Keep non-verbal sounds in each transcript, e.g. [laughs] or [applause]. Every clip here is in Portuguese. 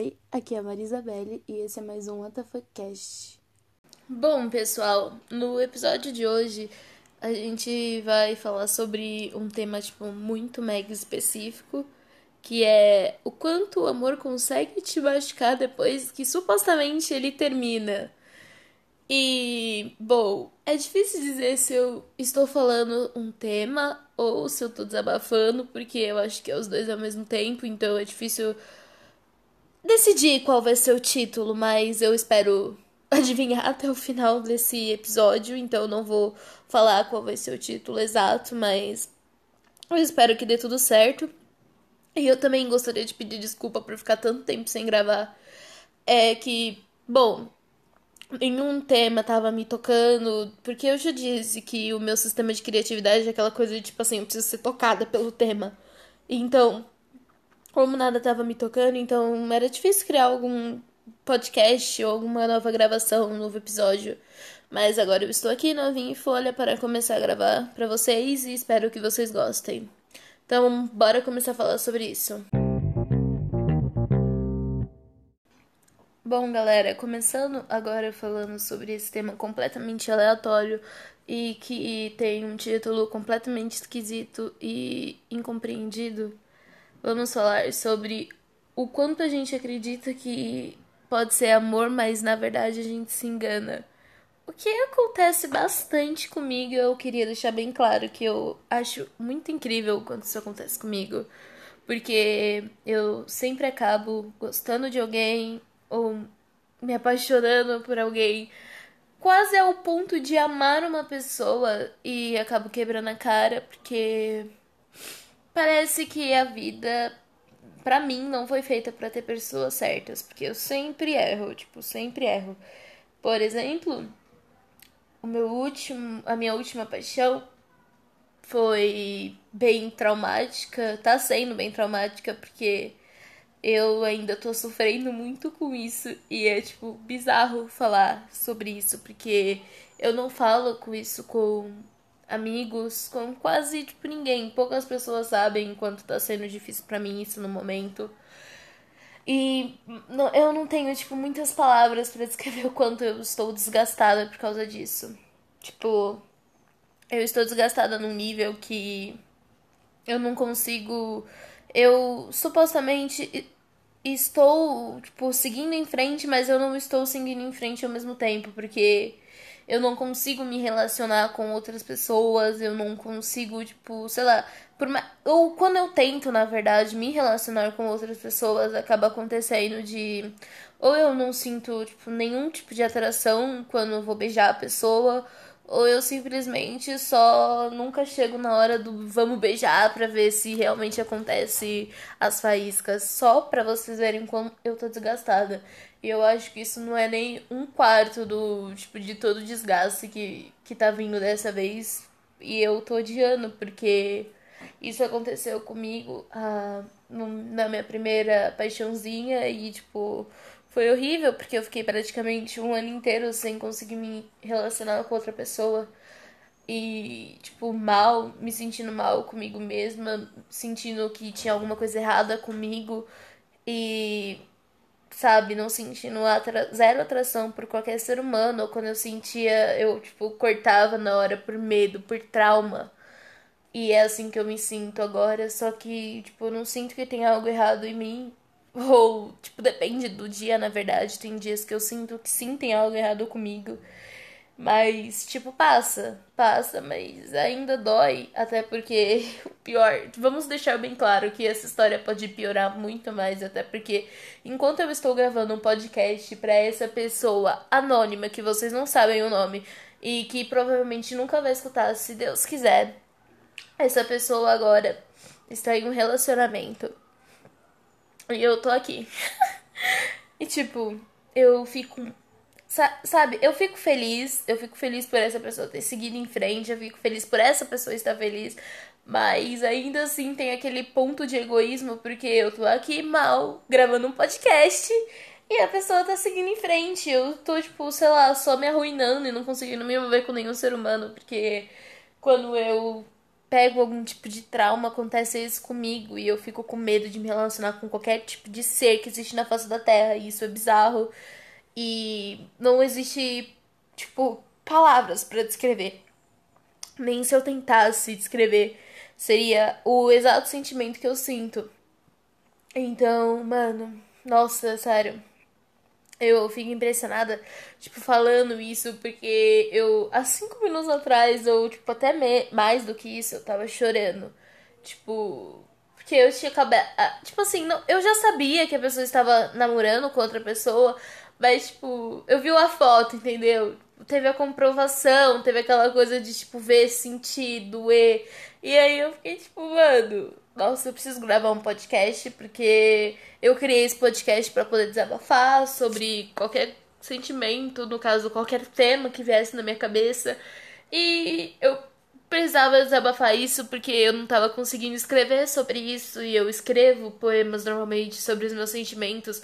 Oi, aqui é a Marisabelle e esse é mais um WTFcast. Bom, pessoal, no episódio de hoje a gente vai falar sobre um tema tipo muito mega específico, que é o quanto o amor consegue te machucar depois que supostamente ele termina. E, bom, é difícil dizer se eu estou falando um tema ou se eu tô desabafando, porque eu acho que é os dois ao mesmo tempo, então é difícil decidir qual vai ser o título, mas eu espero [laughs] adivinhar até o final desse episódio, então não vou falar qual vai ser o título exato, mas eu espero que dê tudo certo. E eu também gostaria de pedir desculpa por ficar tanto tempo sem gravar. É que, bom, nenhum tema tava me tocando, porque eu já disse que o meu sistema de criatividade é aquela coisa de tipo assim, eu preciso ser tocada pelo tema. Então, como nada tava me tocando, então era difícil criar algum podcast ou alguma nova gravação, um novo episódio. Mas agora eu estou aqui novinha em folha para começar a gravar para vocês e espero que vocês gostem. Então, bora começar a falar sobre isso. Bom, galera, começando agora falando sobre esse tema completamente aleatório e que tem um título completamente esquisito e incompreendido, vamos falar sobre o quanto a gente acredita que pode ser amor, mas na verdade a gente se engana. O que acontece bastante comigo, eu queria deixar bem claro que eu acho muito incrível quando isso acontece comigo. Porque eu sempre acabo gostando de alguém ou me apaixonando por alguém quase ao ponto de amar uma pessoa e acabo quebrando a cara porque parece que a vida para mim não foi feita para ter pessoas certas, porque eu sempre erro, tipo, sempre erro. Por exemplo, o meu último, a minha última paixão foi bem traumática, tá sendo bem traumática porque eu ainda tô sofrendo muito com isso e é tipo bizarro falar sobre isso porque eu não falo com isso com amigos, com quase tipo ninguém. Poucas pessoas sabem quanto tá sendo difícil para mim isso no momento. E eu não tenho tipo muitas palavras para descrever [laughs] o quanto eu estou desgastada por causa disso. Tipo, eu estou desgastada num nível que eu não consigo eu supostamente estou, tipo, seguindo em frente, mas eu não estou seguindo em frente ao mesmo tempo, porque eu não consigo me relacionar com outras pessoas, eu não consigo, tipo, sei lá, por ou quando eu tento, na verdade, me relacionar com outras pessoas, acaba acontecendo de ou eu não sinto, tipo, nenhum tipo de atração quando eu vou beijar a pessoa, ou eu simplesmente só nunca chego na hora do vamos beijar para ver se realmente acontece as faíscas, só para vocês verem como eu tô desgastada. E eu acho que isso não é nem um quarto do tipo de todo o desgaste que que tá vindo dessa vez, e eu tô odiando porque isso aconteceu comigo ah, na minha primeira paixãozinha e tipo foi horrível, porque eu fiquei praticamente um ano inteiro sem conseguir me relacionar com outra pessoa. E, tipo, mal, me sentindo mal comigo mesma, sentindo que tinha alguma coisa errada comigo. E, sabe, não sentindo atra zero atração por qualquer ser humano. Ou quando eu sentia, eu, tipo, cortava na hora por medo, por trauma. E é assim que eu me sinto agora, só que, tipo, eu não sinto que tem algo errado em mim. [laughs] Ou, tipo, depende do dia, na verdade. Tem dias que eu sinto que sim, tem algo errado comigo. Mas, tipo, passa, passa, mas ainda dói. Até porque [laughs] o pior. Vamos deixar bem claro que essa história pode piorar muito mais. Até porque, enquanto eu estou gravando um podcast para essa pessoa anônima, que vocês não sabem o nome, e que provavelmente nunca vai escutar, se Deus quiser, essa pessoa agora está em um relacionamento e eu tô aqui. [laughs] e tipo, eu fico. Sabe, eu fico feliz, eu fico feliz por essa pessoa ter seguido em frente, eu fico feliz por essa pessoa estar feliz, mas ainda assim tem aquele ponto de egoísmo, porque eu tô aqui mal, gravando um podcast, e a pessoa tá seguindo em frente. Eu tô, tipo, sei lá, só me arruinando e não conseguindo me envolver com nenhum ser humano, porque quando eu pego algum tipo de trauma, acontece isso comigo e eu fico com medo de me relacionar com qualquer tipo de ser que existe na face da Terra. E isso é bizarro. E não existe, tipo, palavras para descrever. Nem se eu tentasse descrever, seria o exato sentimento que eu sinto. Então, mano, nossa, sério. Eu fico impressionada, tipo, falando isso, porque eu, há cinco minutos atrás, ou, tipo, até mais do que isso, eu tava chorando. Tipo, porque eu tinha acabado. Tipo assim, não, eu já sabia que a pessoa estava namorando com outra pessoa, mas, tipo, eu vi a foto, entendeu? Teve a comprovação, teve aquela coisa de, tipo, ver, sentir, doer. E aí eu fiquei, tipo, mano, nossa, eu preciso gravar um podcast porque eu criei esse podcast para poder desabafar sobre qualquer sentimento, no caso, qualquer tema que viesse na minha cabeça. E eu precisava desabafar isso porque eu não estava conseguindo escrever sobre isso e eu escrevo poemas normalmente sobre os meus sentimentos.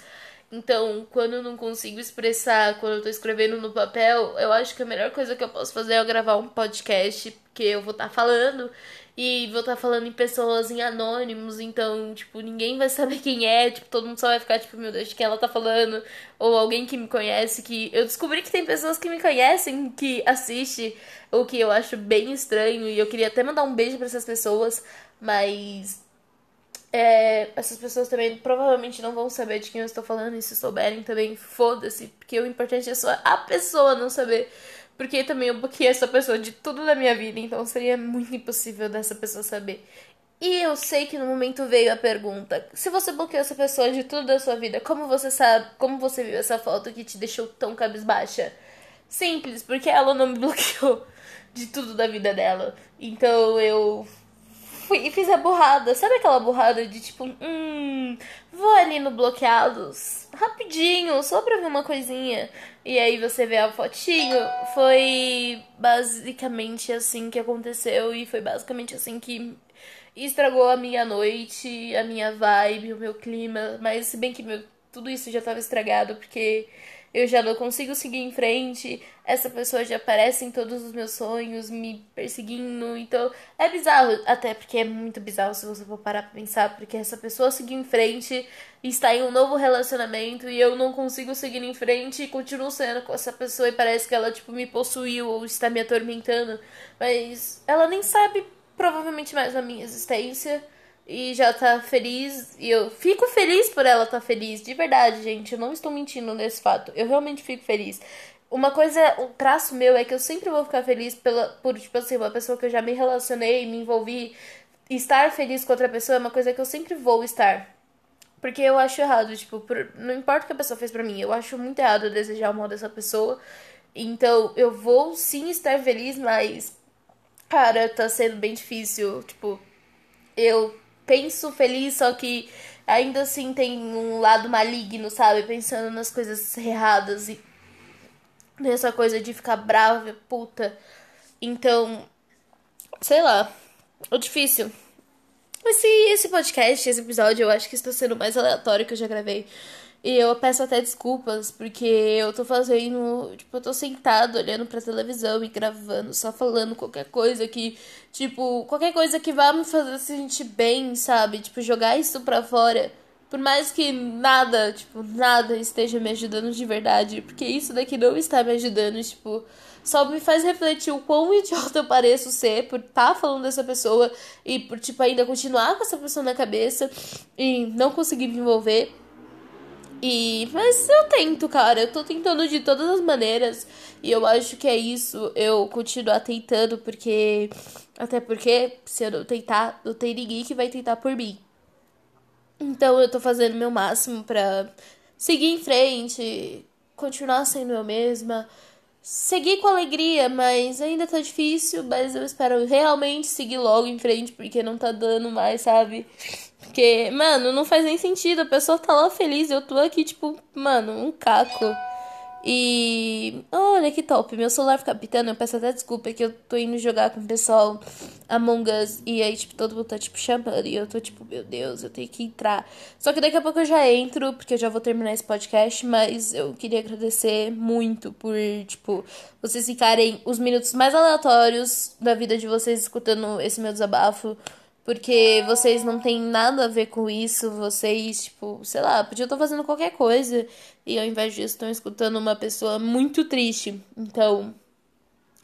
Então, quando eu não consigo expressar, quando eu tô escrevendo no papel, eu acho que a melhor coisa que eu posso fazer é gravar um podcast, porque eu vou estar tá falando e vou estar tá falando em pessoas em anônimos, então, tipo, ninguém vai saber quem é, tipo, todo mundo só vai ficar, tipo, meu Deus, de quem ela tá falando, ou alguém que me conhece, que eu descobri que tem pessoas que me conhecem, que assiste, o que eu acho bem estranho, e eu queria até mandar um beijo para essas pessoas, mas é, essas pessoas também provavelmente não vão saber de quem eu estou falando, e se souberem também, foda-se, porque o importante é só a pessoa não saber. Porque também eu bloqueei essa pessoa de tudo da minha vida, então seria muito impossível dessa pessoa saber. E eu sei que no momento veio a pergunta: se você bloqueou essa pessoa de tudo da sua vida, como você sabe, como você viu essa foto que te deixou tão cabisbaixa? Simples, porque ela não me [laughs] bloqueou de tudo da vida dela. Então eu fui e fiz a burrada. Sabe aquela burrada de tipo, hum, vou ali no bloqueados, rapidinho, só pra ver uma coisinha. E aí você vê a fotinho. Foi basicamente assim que aconteceu e foi basicamente assim que estragou a minha noite, a minha vibe, o meu clima. Mas se bem que meu, tudo isso já tava estragado porque eu já não consigo seguir em frente, essa pessoa já aparece em todos os meus sonhos, me perseguindo, então é bizarro, até porque é muito bizarro se você for parar pra pensar, porque essa pessoa seguiu em frente, está em um novo relacionamento e eu não consigo seguir em frente e continuo sendo com essa pessoa e parece que ela, tipo, me possuiu ou está me atormentando, mas ela nem sabe provavelmente mais da minha existência e já tá feliz. E eu fico feliz por ela estar tá feliz, de verdade, gente. Eu não estou mentindo nesse fato. Eu realmente fico feliz. Uma coisa, um traço meu é que eu sempre vou ficar feliz pela, por, tipo assim, uma pessoa que eu já me relacionei, me envolvi. Estar feliz com outra pessoa é uma coisa que eu sempre vou estar. Porque eu acho errado, tipo, por, não importa o que a pessoa fez pra mim, eu acho muito errado desejar o mal dessa pessoa. Então, eu vou sim estar feliz, mas, cara, tá sendo bem difícil. Tipo, eu penso feliz, só que ainda assim tem um lado maligno, sabe? Pensando nas coisas erradas e nessa coisa de ficar brava, puta. Então, sei lá, é difícil. Esse, esse podcast, esse episódio, eu acho que está sendo o mais aleatório que eu já gravei. E eu peço até desculpas, porque eu tô fazendo. Tipo, eu tô sentado olhando pra televisão e gravando, só falando qualquer coisa que. Tipo, qualquer coisa que vá me fazer sentir bem, sabe? Tipo, jogar isso pra fora. Por mais que nada, tipo, nada esteja me ajudando de verdade. Porque isso daqui não está me ajudando, tipo. Só me faz refletir o quão [laughs] idiota eu pareço ser por estar tá falando dessa pessoa e por, tipo, ainda continuar com essa pessoa na cabeça e não conseguir me envolver. E mas eu tento, cara, eu tô tentando de todas as maneiras e eu acho que é isso, eu continuar tentando porque até porque se eu não tentar, não tem ninguém que vai tentar por mim. Então eu tô fazendo meu máximo para seguir em frente, continuar sendo eu mesma, seguir com alegria, mas ainda tá difícil, mas eu espero realmente seguir logo em frente porque não tá dando mais, sabe? Porque, mano, não faz nem sentido. A pessoa tá lá feliz. Eu tô aqui, tipo, mano, um caco. E olha que top, meu celular fica pitando, eu peço até desculpa que eu tô indo jogar com o pessoal Among Us e aí, tipo, todo mundo tá, tipo, chamando e eu tô, tipo, meu Deus, eu tenho que entrar. Só que daqui a pouco eu já entro, porque eu já vou terminar esse podcast, mas eu queria agradecer muito por, tipo, vocês ficarem os minutos mais aleatórios da vida de vocês escutando esse meu desabafo. Porque vocês não têm nada a ver com isso, vocês, tipo, sei lá, podiam estar fazendo qualquer coisa e ao invés disso estão escutando uma pessoa muito triste. Então,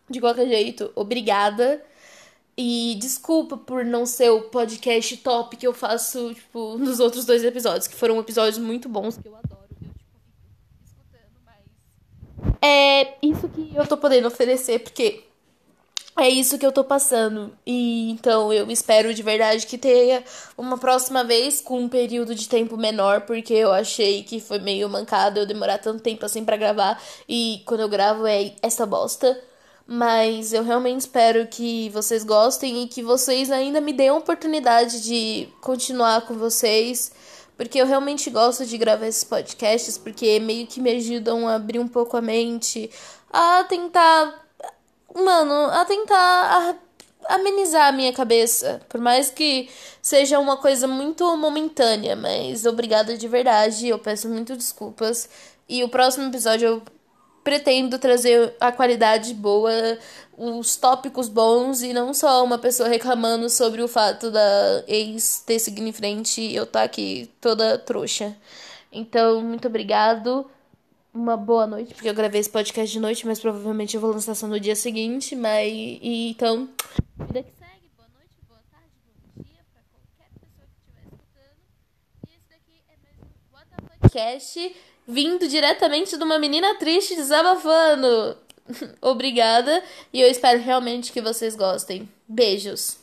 de qualquer jeito, obrigada. E desculpa por não ser o podcast top que eu faço, tipo, nos outros dois episódios, que foram episódios muito bons, que eu adoro. Eu, tipo, escutando, mas. É isso que eu tô podendo oferecer, porque é isso que eu tô passando. E então eu espero de verdade que tenha uma próxima vez com um período de tempo menor, porque eu achei que foi meio mancado eu demorar tanto tempo assim para gravar e quando eu gravo é essa bosta. Mas eu realmente espero que vocês gostem e que vocês ainda me deem a oportunidade de continuar com vocês, porque eu realmente gosto de gravar esses podcasts, porque meio que me ajudam a abrir um pouco a mente, a tentar mano, a tentar amenizar a minha cabeça. Por mais que seja uma coisa muito momentânea, mas obrigada de verdade. Eu peço muito desculpas. E o próximo episódio eu pretendo trazer a qualidade boa, os tópicos bons e não só uma pessoa reclamando sobre o fato da ex ter seguido em frente e eu tá aqui toda trouxa. Então, muito obrigado uma boa noite, porque eu gravei esse podcast de noite, mas provavelmente eu vou lançar só no dia seguinte, mas e, então, vida que segue, boa noite, boa tarde, bom dia para qualquer pessoa que estiver escutando. E esse daqui é mais um What the Podcast vindo diretamente de uma menina triste desabafando. [laughs] Obrigada e eu espero realmente que vocês gostem. Beijos.